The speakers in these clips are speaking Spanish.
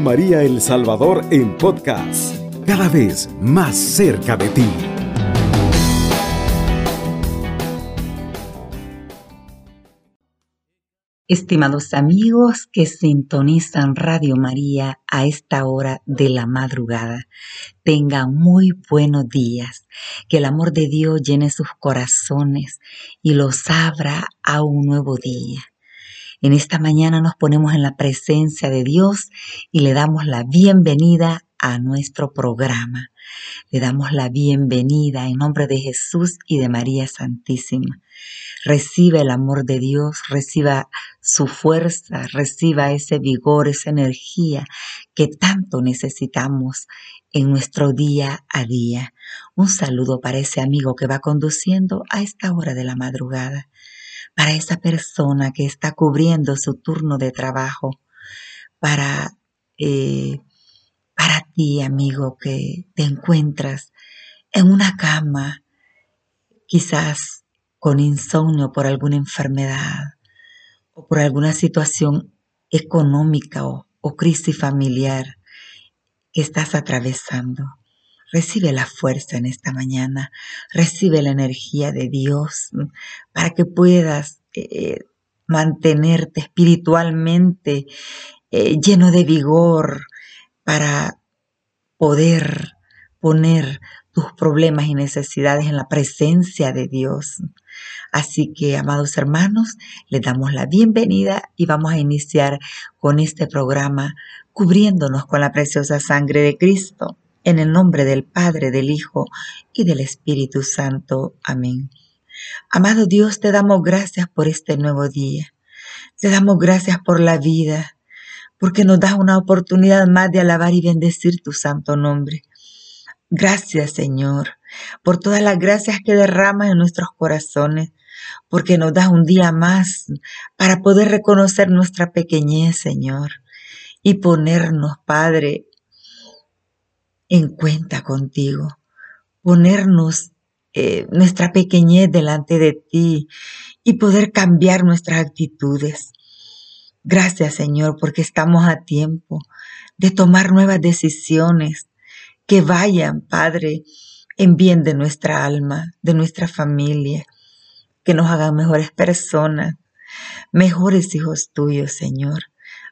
María El Salvador en podcast, cada vez más cerca de ti. Estimados amigos que sintonizan Radio María a esta hora de la madrugada, tengan muy buenos días, que el amor de Dios llene sus corazones y los abra a un nuevo día. En esta mañana nos ponemos en la presencia de Dios y le damos la bienvenida a nuestro programa. Le damos la bienvenida en nombre de Jesús y de María Santísima. Reciba el amor de Dios, reciba su fuerza, reciba ese vigor, esa energía que tanto necesitamos en nuestro día a día. Un saludo para ese amigo que va conduciendo a esta hora de la madrugada para esa persona que está cubriendo su turno de trabajo, para, eh, para ti, amigo, que te encuentras en una cama, quizás con insomnio por alguna enfermedad o por alguna situación económica o, o crisis familiar que estás atravesando. Recibe la fuerza en esta mañana, recibe la energía de Dios para que puedas eh, mantenerte espiritualmente eh, lleno de vigor para poder poner tus problemas y necesidades en la presencia de Dios. Así que, amados hermanos, les damos la bienvenida y vamos a iniciar con este programa cubriéndonos con la preciosa sangre de Cristo. En el nombre del Padre, del Hijo y del Espíritu Santo. Amén. Amado Dios, te damos gracias por este nuevo día. Te damos gracias por la vida, porque nos das una oportunidad más de alabar y bendecir tu santo nombre. Gracias, Señor, por todas las gracias que derramas en nuestros corazones, porque nos das un día más para poder reconocer nuestra pequeñez, Señor, y ponernos, Padre, en cuenta contigo, ponernos eh, nuestra pequeñez delante de ti y poder cambiar nuestras actitudes. Gracias Señor porque estamos a tiempo de tomar nuevas decisiones que vayan, Padre, en bien de nuestra alma, de nuestra familia, que nos hagan mejores personas, mejores hijos tuyos, Señor.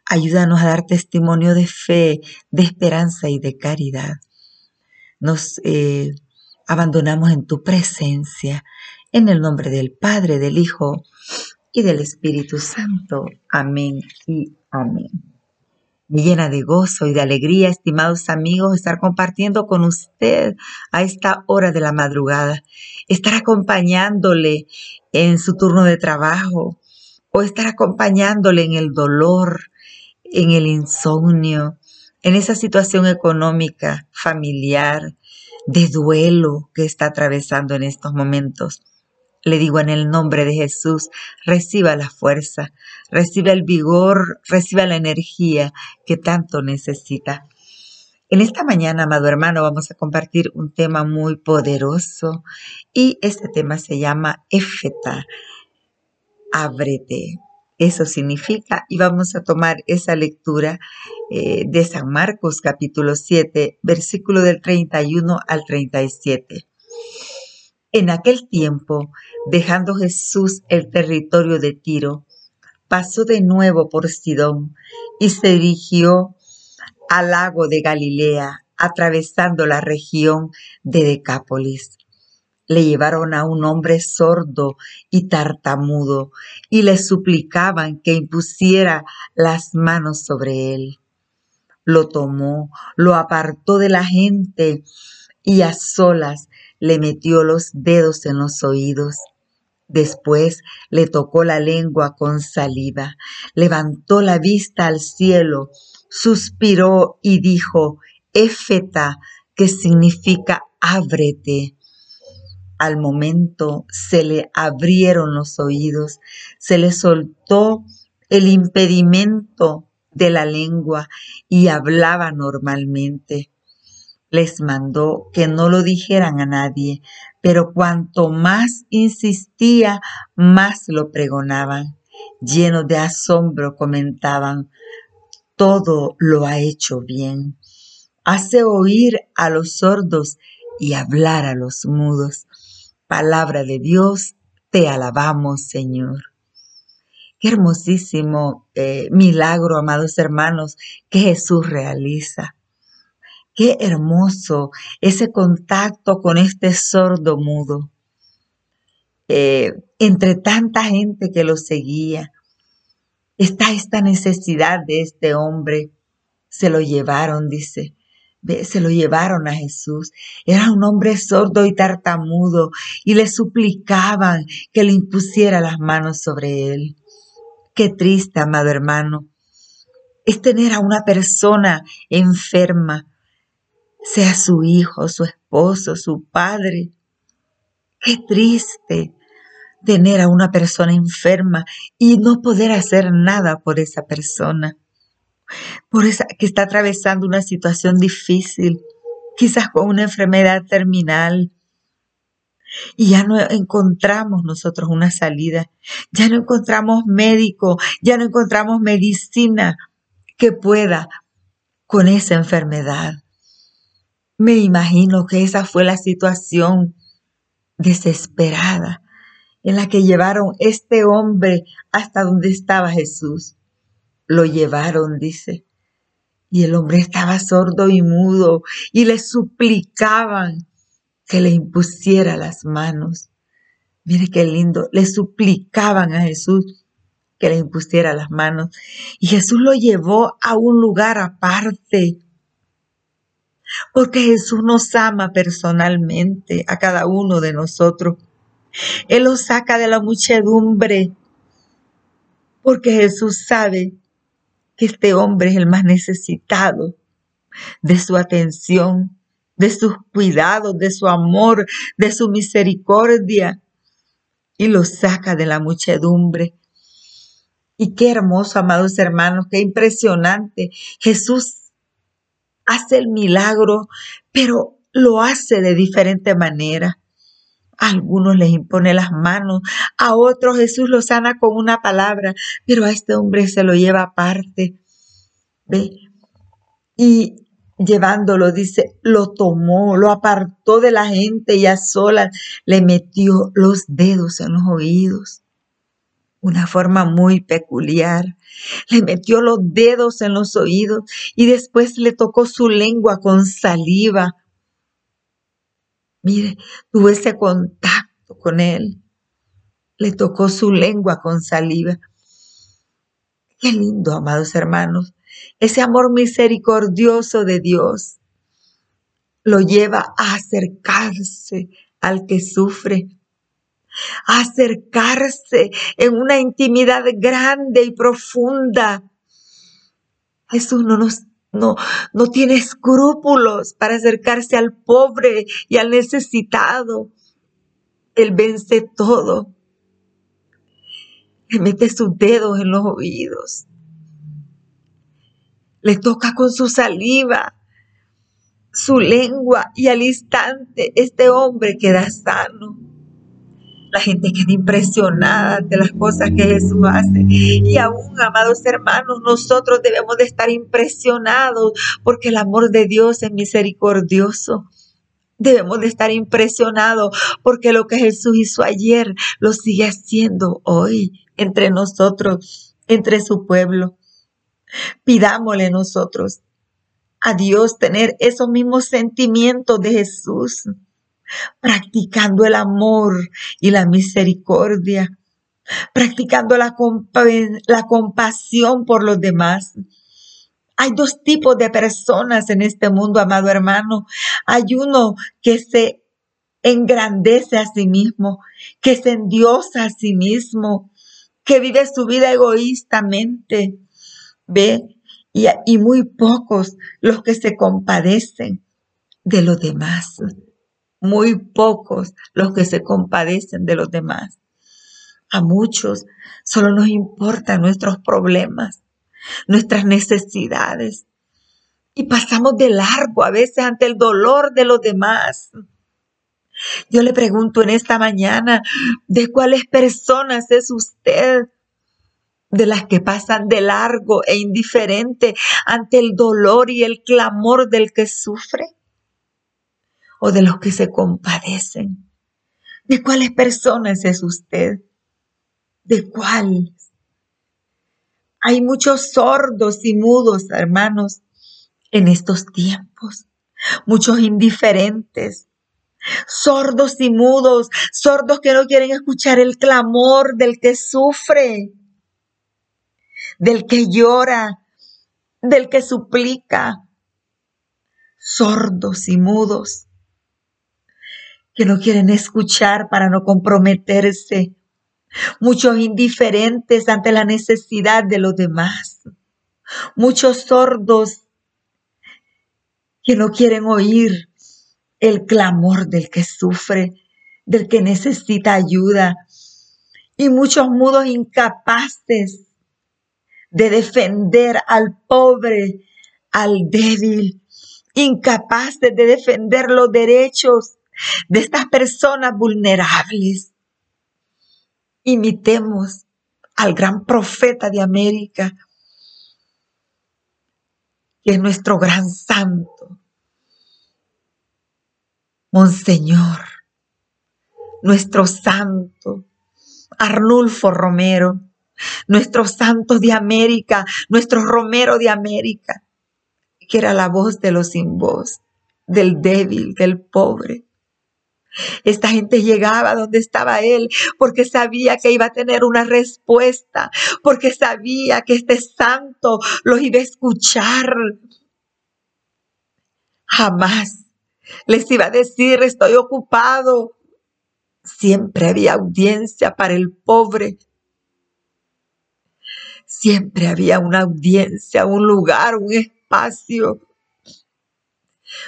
Ayúdanos a dar testimonio de fe, de esperanza y de caridad nos eh, abandonamos en tu presencia, en el nombre del Padre, del Hijo y del Espíritu Santo. Amén y amén. Llena de gozo y de alegría, estimados amigos, estar compartiendo con usted a esta hora de la madrugada, estar acompañándole en su turno de trabajo o estar acompañándole en el dolor, en el insomnio, en esa situación económica, familiar, de duelo que está atravesando en estos momentos. Le digo en el nombre de Jesús, reciba la fuerza, reciba el vigor, reciba la energía que tanto necesita. En esta mañana, amado hermano, vamos a compartir un tema muy poderoso y este tema se llama Éfeta, ábrete. Eso significa, y vamos a tomar esa lectura eh, de San Marcos capítulo 7, versículo del 31 al 37. En aquel tiempo, dejando Jesús el territorio de Tiro, pasó de nuevo por Sidón y se dirigió al lago de Galilea, atravesando la región de Decápolis le llevaron a un hombre sordo y tartamudo y le suplicaban que impusiera las manos sobre él. Lo tomó, lo apartó de la gente y a solas le metió los dedos en los oídos. Después le tocó la lengua con saliva, levantó la vista al cielo, suspiró y dijo, Éfeta, que significa ábrete. Al momento se le abrieron los oídos, se le soltó el impedimento de la lengua y hablaba normalmente. Les mandó que no lo dijeran a nadie, pero cuanto más insistía, más lo pregonaban. Llenos de asombro comentaban, todo lo ha hecho bien. Hace oír a los sordos y hablar a los mudos. Palabra de Dios, te alabamos, Señor. Qué hermosísimo eh, milagro, amados hermanos, que Jesús realiza. Qué hermoso ese contacto con este sordo mudo. Eh, entre tanta gente que lo seguía, está esta necesidad de este hombre. Se lo llevaron, dice. Se lo llevaron a Jesús. Era un hombre sordo y tartamudo y le suplicaban que le impusiera las manos sobre él. Qué triste, amado hermano, es tener a una persona enferma, sea su hijo, su esposo, su padre. Qué triste tener a una persona enferma y no poder hacer nada por esa persona, por esa que está atravesando una situación difícil, quizás con una enfermedad terminal. Y ya no encontramos nosotros una salida, ya no encontramos médico, ya no encontramos medicina que pueda con esa enfermedad. Me imagino que esa fue la situación desesperada en la que llevaron este hombre hasta donde estaba Jesús. Lo llevaron, dice. Y el hombre estaba sordo y mudo y le suplicaban que le impusiera las manos. Mire qué lindo, le suplicaban a Jesús que le impusiera las manos. Y Jesús lo llevó a un lugar aparte porque Jesús nos ama personalmente a cada uno de nosotros. Él los saca de la muchedumbre, porque Jesús sabe que este hombre es el más necesitado de su atención, de sus cuidados, de su amor, de su misericordia, y lo saca de la muchedumbre. Y qué hermoso, amados hermanos, qué impresionante. Jesús hace el milagro, pero lo hace de diferente manera. Algunos les impone las manos, a otros Jesús lo sana con una palabra, pero a este hombre se lo lleva aparte. ¿Ve? Y llevándolo, dice, lo tomó, lo apartó de la gente y a solas le metió los dedos en los oídos una forma muy peculiar. Le metió los dedos en los oídos y después le tocó su lengua con saliva. Mire, tuvo ese contacto con él. Le tocó su lengua con saliva. Qué lindo, amados hermanos. Ese amor misericordioso de Dios lo lleva a acercarse al que sufre, acercarse en una intimidad grande y profunda. Jesús no nos no, no tiene escrúpulos para acercarse al pobre y al necesitado. Él vence todo. Le mete sus dedos en los oídos. Le toca con su saliva, su lengua y al instante este hombre queda sano. La gente queda impresionada de las cosas que Jesús hace. Y aún, amados hermanos, nosotros debemos de estar impresionados porque el amor de Dios es misericordioso. Debemos de estar impresionados porque lo que Jesús hizo ayer lo sigue haciendo hoy entre nosotros, entre su pueblo. Pidámosle nosotros a Dios tener esos mismos sentimientos de Jesús practicando el amor y la misericordia, practicando la, la compasión por los demás. Hay dos tipos de personas en este mundo, amado hermano. Hay uno que se engrandece a sí mismo, que se endiosa a sí mismo, que vive su vida egoístamente. Ve, y, y muy pocos los que se compadecen de los demás muy pocos los que se compadecen de los demás. A muchos solo nos importan nuestros problemas, nuestras necesidades. Y pasamos de largo a veces ante el dolor de los demás. Yo le pregunto en esta mañana, ¿de cuáles personas es usted? de las que pasan de largo e indiferente ante el dolor y el clamor del que sufre? ¿O de los que se compadecen? ¿De cuáles personas es usted? ¿De cuáles? Hay muchos sordos y mudos, hermanos, en estos tiempos. Muchos indiferentes, sordos y mudos, sordos que no quieren escuchar el clamor del que sufre, del que llora, del que suplica, sordos y mudos, que no quieren escuchar para no comprometerse, muchos indiferentes ante la necesidad de los demás, muchos sordos que no quieren oír el clamor del que sufre, del que necesita ayuda, y muchos mudos incapaces de defender al pobre, al débil, incapaces de defender los derechos de estas personas vulnerables. Imitemos al gran profeta de América, que es nuestro gran santo, Monseñor, nuestro santo, Arnulfo Romero, nuestro santo de América, nuestro Romero de América, que era la voz de los sin voz, del débil, del pobre. Esta gente llegaba donde estaba él porque sabía que iba a tener una respuesta, porque sabía que este santo los iba a escuchar. Jamás les iba a decir, estoy ocupado. Siempre había audiencia para el pobre. Siempre había una audiencia, un lugar, un espacio.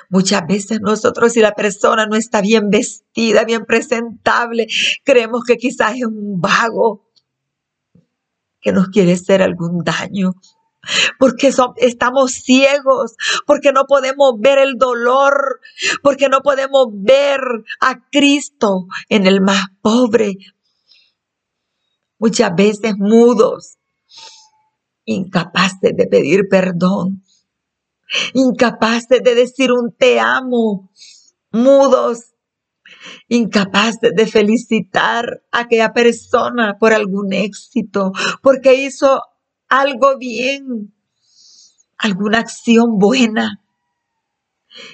Muchas veces nosotros si la persona no está bien vestida, bien presentable, creemos que quizás es un vago que nos quiere hacer algún daño porque estamos ciegos, porque no podemos ver el dolor, porque no podemos ver a Cristo en el más pobre. Muchas veces mudos, incapaces de pedir perdón, incapaces de decir un te amo, mudos, incapaces de felicitar a aquella persona por algún éxito, porque hizo algo bien, alguna acción buena.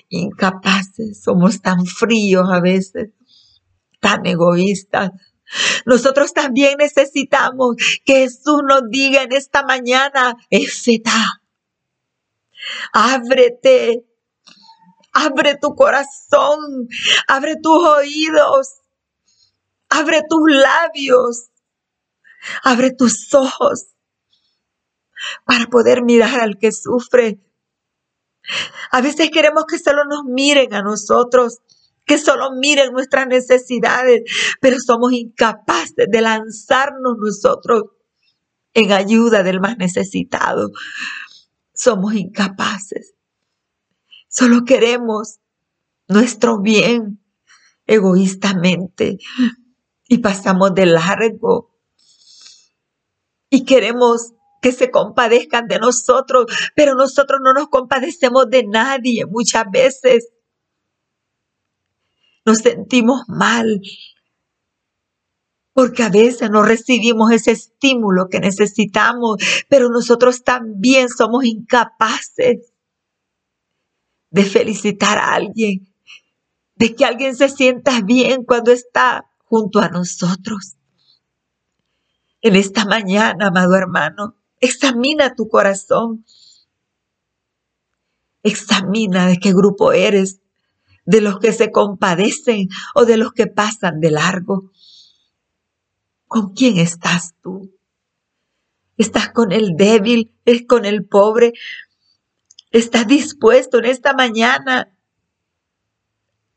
Incapaces, somos tan fríos a veces, tan egoístas. Nosotros también necesitamos que Jesús nos diga en esta mañana, Efeta, ábrete, abre tu corazón, abre tus oídos, abre tus labios, abre tus ojos para poder mirar al que sufre. A veces queremos que solo nos miren a nosotros, que solo miren nuestras necesidades, pero somos incapaces de lanzarnos nosotros en ayuda del más necesitado. Somos incapaces. Solo queremos nuestro bien egoístamente y pasamos de largo. Y queremos que se compadezcan de nosotros, pero nosotros no nos compadecemos de nadie muchas veces. Nos sentimos mal porque a veces no recibimos ese estímulo que necesitamos, pero nosotros también somos incapaces de felicitar a alguien, de que alguien se sienta bien cuando está junto a nosotros. En esta mañana, amado hermano, Examina tu corazón. Examina de qué grupo eres, de los que se compadecen o de los que pasan de largo. ¿Con quién estás tú? ¿Estás con el débil? ¿Es con el pobre? ¿Estás dispuesto en esta mañana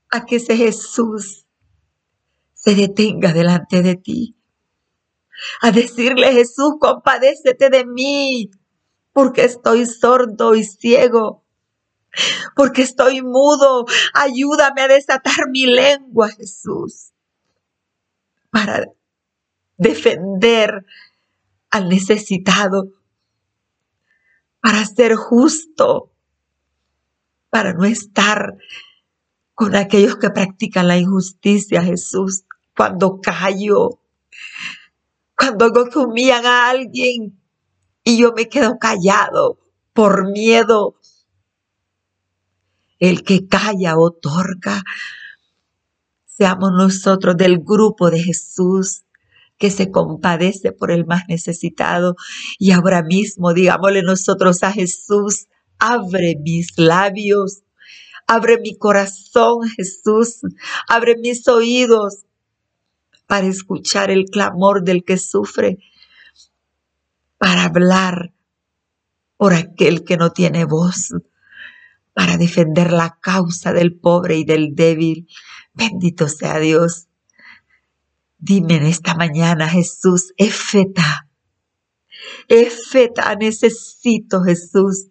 a que ese Jesús se detenga delante de ti? a decirle, Jesús, compadécete de mí, porque estoy sordo y ciego, porque estoy mudo. Ayúdame a desatar mi lengua, Jesús, para defender al necesitado, para ser justo, para no estar con aquellos que practican la injusticia, Jesús, cuando callo, cuando hago que humillan a alguien y yo me quedo callado por miedo. El que calla otorga. Seamos nosotros del grupo de Jesús que se compadece por el más necesitado. Y ahora mismo digámosle nosotros a Jesús, abre mis labios, abre mi corazón, Jesús, abre mis oídos para escuchar el clamor del que sufre, para hablar por aquel que no tiene voz, para defender la causa del pobre y del débil. Bendito sea Dios. Dime en esta mañana, Jesús, efeta, efeta, necesito, Jesús,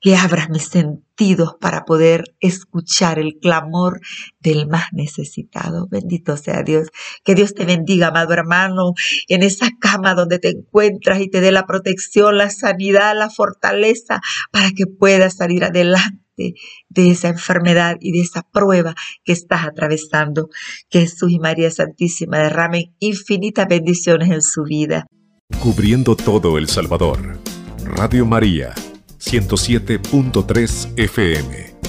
que abra mis sentidos para poder escuchar el clamor del más necesitado. Bendito sea Dios. Que Dios te bendiga, amado hermano, en esa cama donde te encuentras y te dé la protección, la sanidad, la fortaleza para que puedas salir adelante de esa enfermedad y de esa prueba que estás atravesando. Jesús y María Santísima derramen infinitas bendiciones en su vida. Cubriendo todo El Salvador. Radio María 107.3 FM.